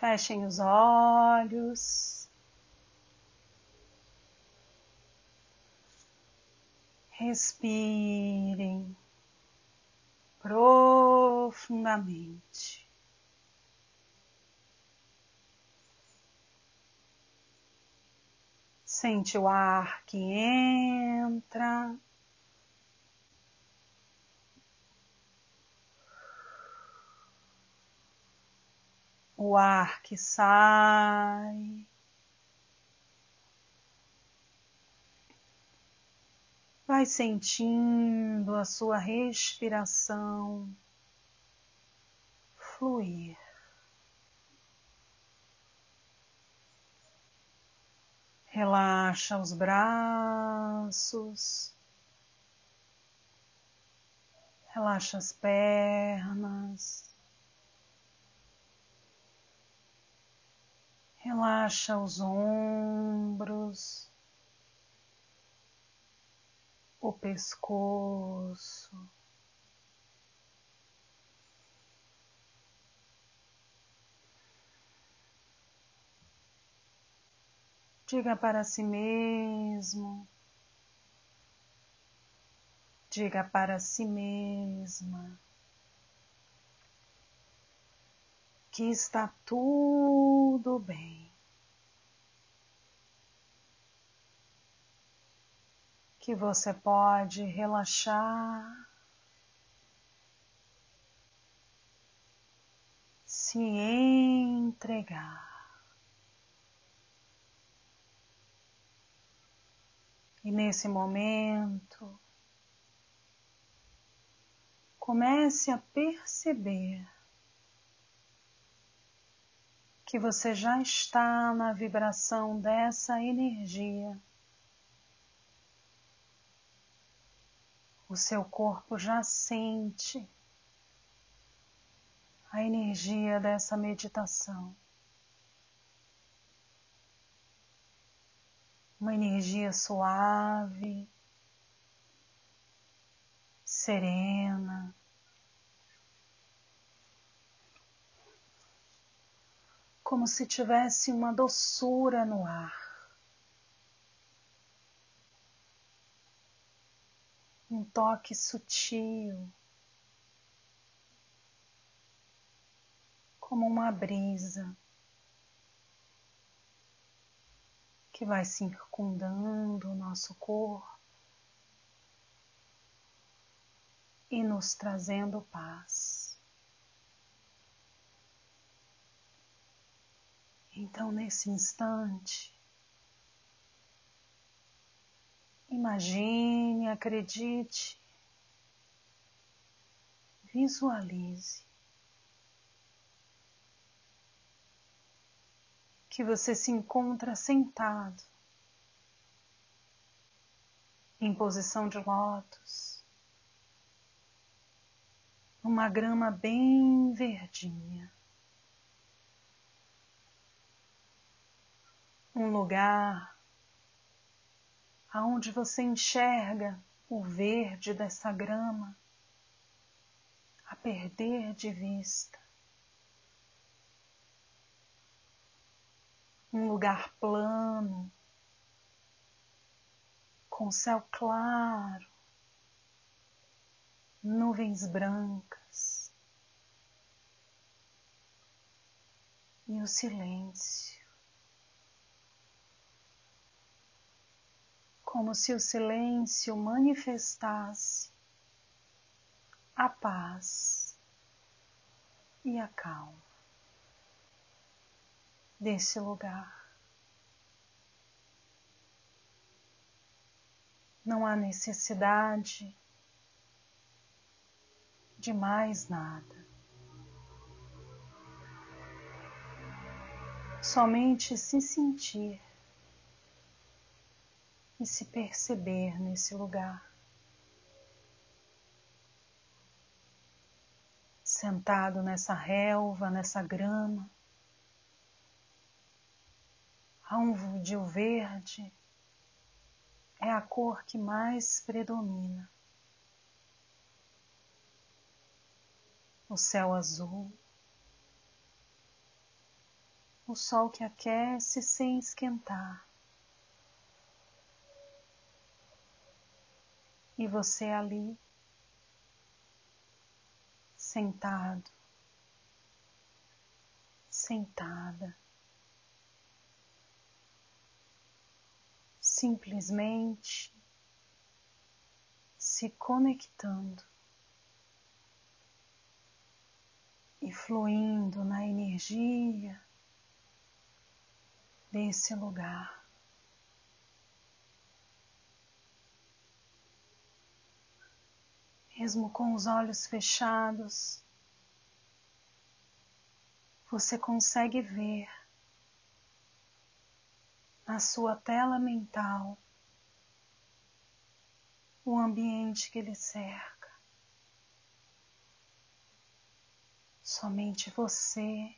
Fechem os olhos. Respirem profundamente. Sente o ar que entra. O ar que sai. Vai sentindo a sua respiração fluir. Relaxa os braços, relaxa as pernas, relaxa os ombros, o pescoço. Diga para si mesmo, diga para si mesma que está tudo bem, que você pode relaxar, se entregar. E nesse momento, comece a perceber que você já está na vibração dessa energia. O seu corpo já sente a energia dessa meditação. uma energia suave, serena. Como se tivesse uma doçura no ar. Um toque sutil, como uma brisa. que vai circundando o nosso corpo e nos trazendo paz. Então, nesse instante, imagine, acredite, visualize que você se encontra sentado em posição de lótus, numa grama bem verdinha. Um lugar aonde você enxerga o verde dessa grama a perder de vista. um lugar plano, com céu claro, nuvens brancas e o silêncio. Como se o silêncio manifestasse a paz e a calma desse lugar. Não há necessidade de mais nada. Somente se sentir e se perceber nesse lugar. Sentado nessa relva, nessa grama, onde o verde é a cor que mais predomina. O céu azul, o sol que aquece sem esquentar. E você ali, sentado, sentada, simplesmente se conectando e fluindo na energia desse lugar. Mesmo com os olhos fechados, você consegue ver na sua tela mental o ambiente que lhe cerca. Somente você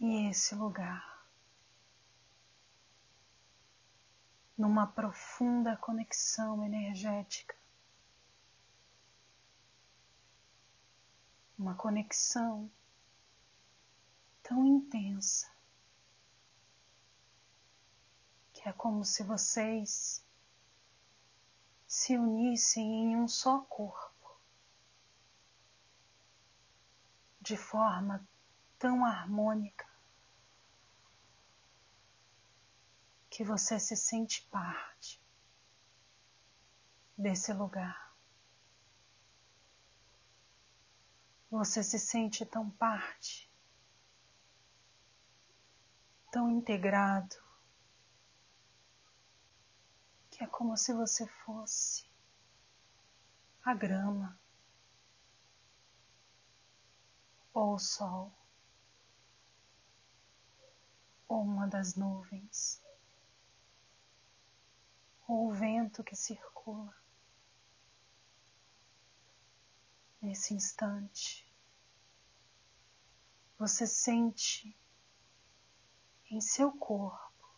e esse lugar. Numa profunda conexão energética. Uma conexão tão intensa que é como se vocês se unissem em um só corpo. de forma tão harmônica que você se sente parte desse lugar. Você se sente tão parte, tão integrado, que é como se você fosse a grama ou o sol, ou uma das nuvens, ou o vento que circula. Nesse instante, você sente em seu corpo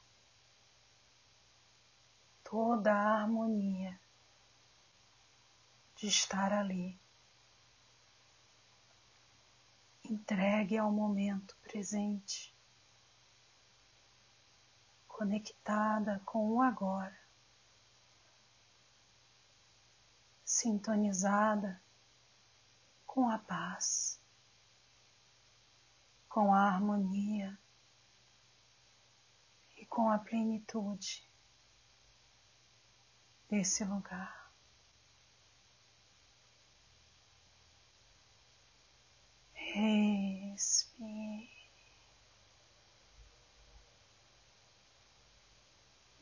toda a harmonia de estar ali. Entregue ao momento presente, conectada com o agora, sintonizada com a paz, com a harmonia e com a plenitude desse lugar. Respire.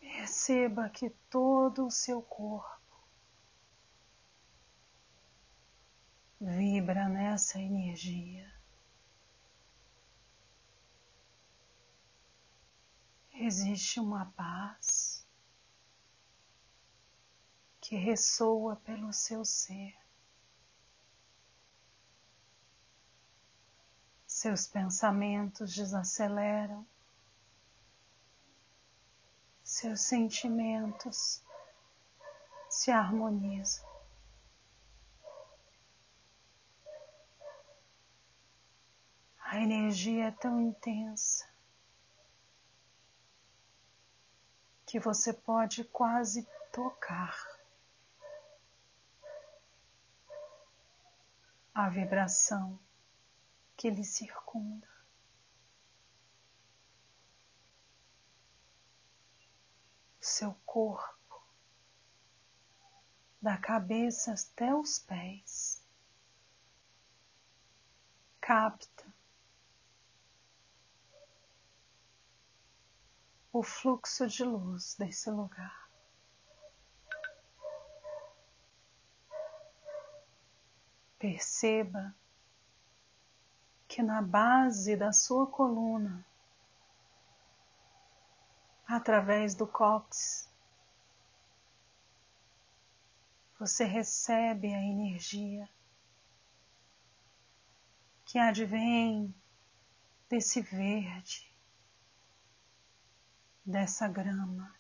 Perceba que todo o seu corpo vibra nessa energia. Existe uma paz que ressoa pelo seu ser. seus pensamentos desaceleram, seus sentimentos se harmonizam. A energia é tão intensa que você pode quase tocar a vibração que lhe circunda. Seu corpo, da cabeça até os pés, capta o fluxo de luz desse lugar. Perceba que na base da sua coluna, através do cóccix, você recebe a energia que advém desse verde, dessa grama.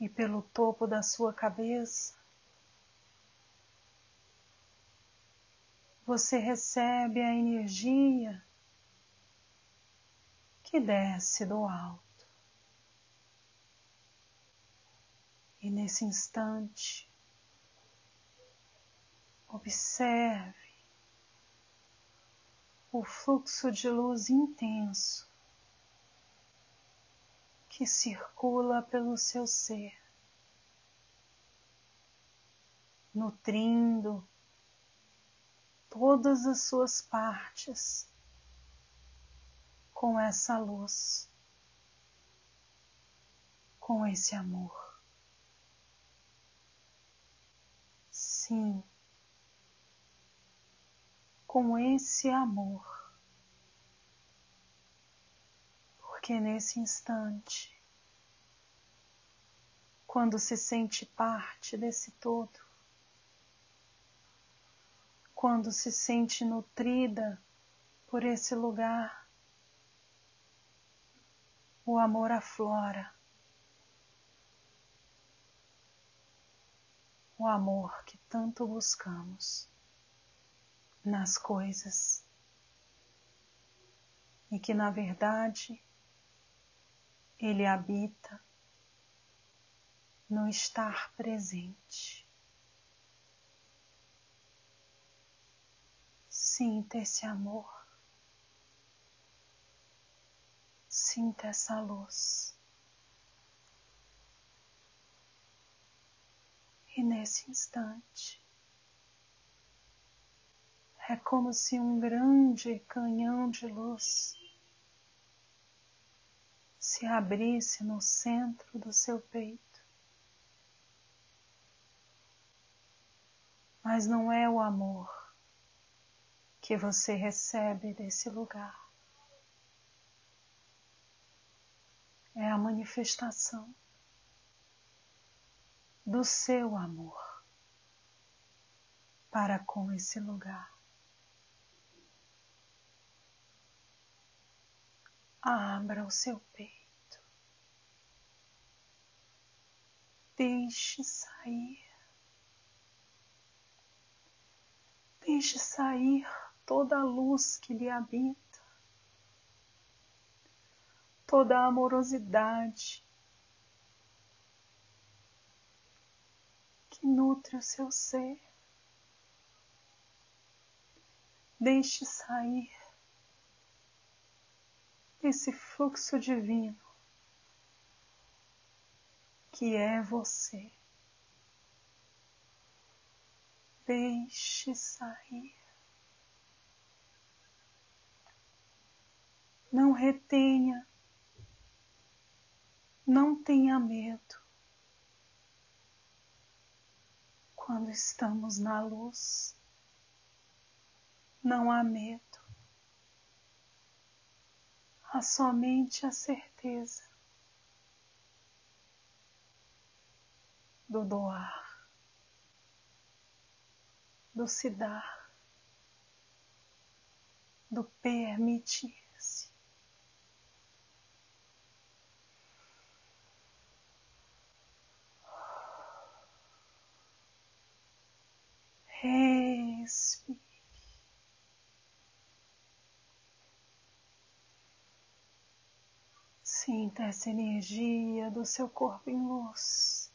E pelo topo da sua cabeça, você recebe a energia que desce do alto. E nesse instante, observe o fluxo de luz intenso que circula pelo seu ser, nutrindo todas as suas partes com essa luz, com esse amor. Sim, com esse amor, porque nesse instante, quando se sente parte desse todo, quando se sente nutrida por esse lugar, o amor aflora. O amor que tanto buscamos nas coisas e que na verdade ele habita no estar presente. Sinta esse amor. Sinta essa luz. E nesse instante, é como se um grande canhão de luz se abrisse no centro do seu peito. Mas não é o amor que você recebe desse lugar. é a manifestação do seu amor para com esse lugar. Abra o seu peito, deixe sair, deixe sair toda a luz que lhe habita. Toda a amorosidade que nutre o seu ser. Deixe sair esse fluxo divino que é você. Deixe sair. Não retenha não tenha medo. Quando estamos na luz, não há medo. Há somente a certeza do doar, do se dar, do permitir. Respire. Sinta essa energia do seu corpo em luz.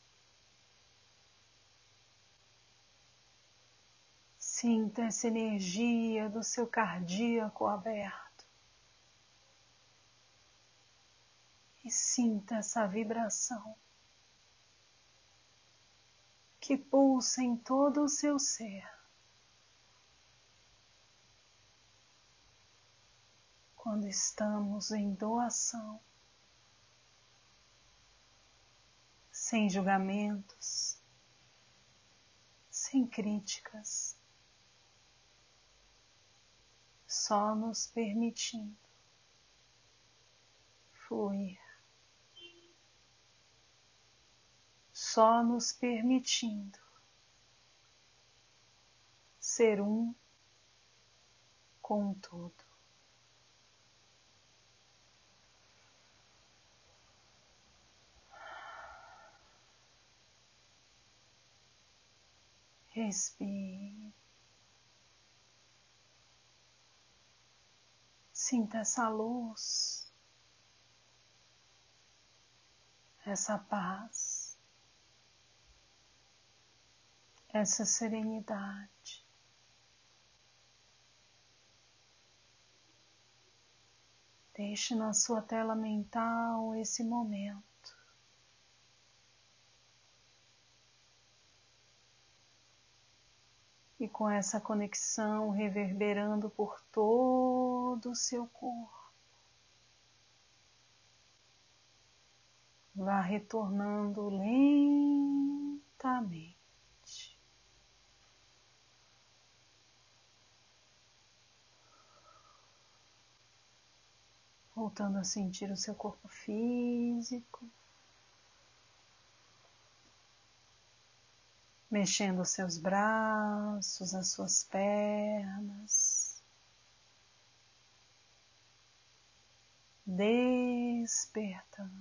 Sinta essa energia do seu cardíaco aberto. E sinta essa vibração que pulsa em todo o seu ser. Quando estamos em doação, sem julgamentos, sem críticas, só nos permitindo fluir. só nos permitindo ser um com tudo. Respire. Sinta essa luz, essa paz, essa serenidade. Deixe na sua tela mental esse momento. E com essa conexão reverberando por todo o seu corpo, vá retornando lentamente. voltando a sentir o seu corpo físico, mexendo os seus braços, as suas pernas, despertando.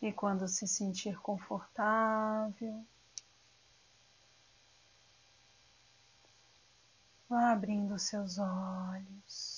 E quando se sentir confortável, Vá abrindo seus olhos,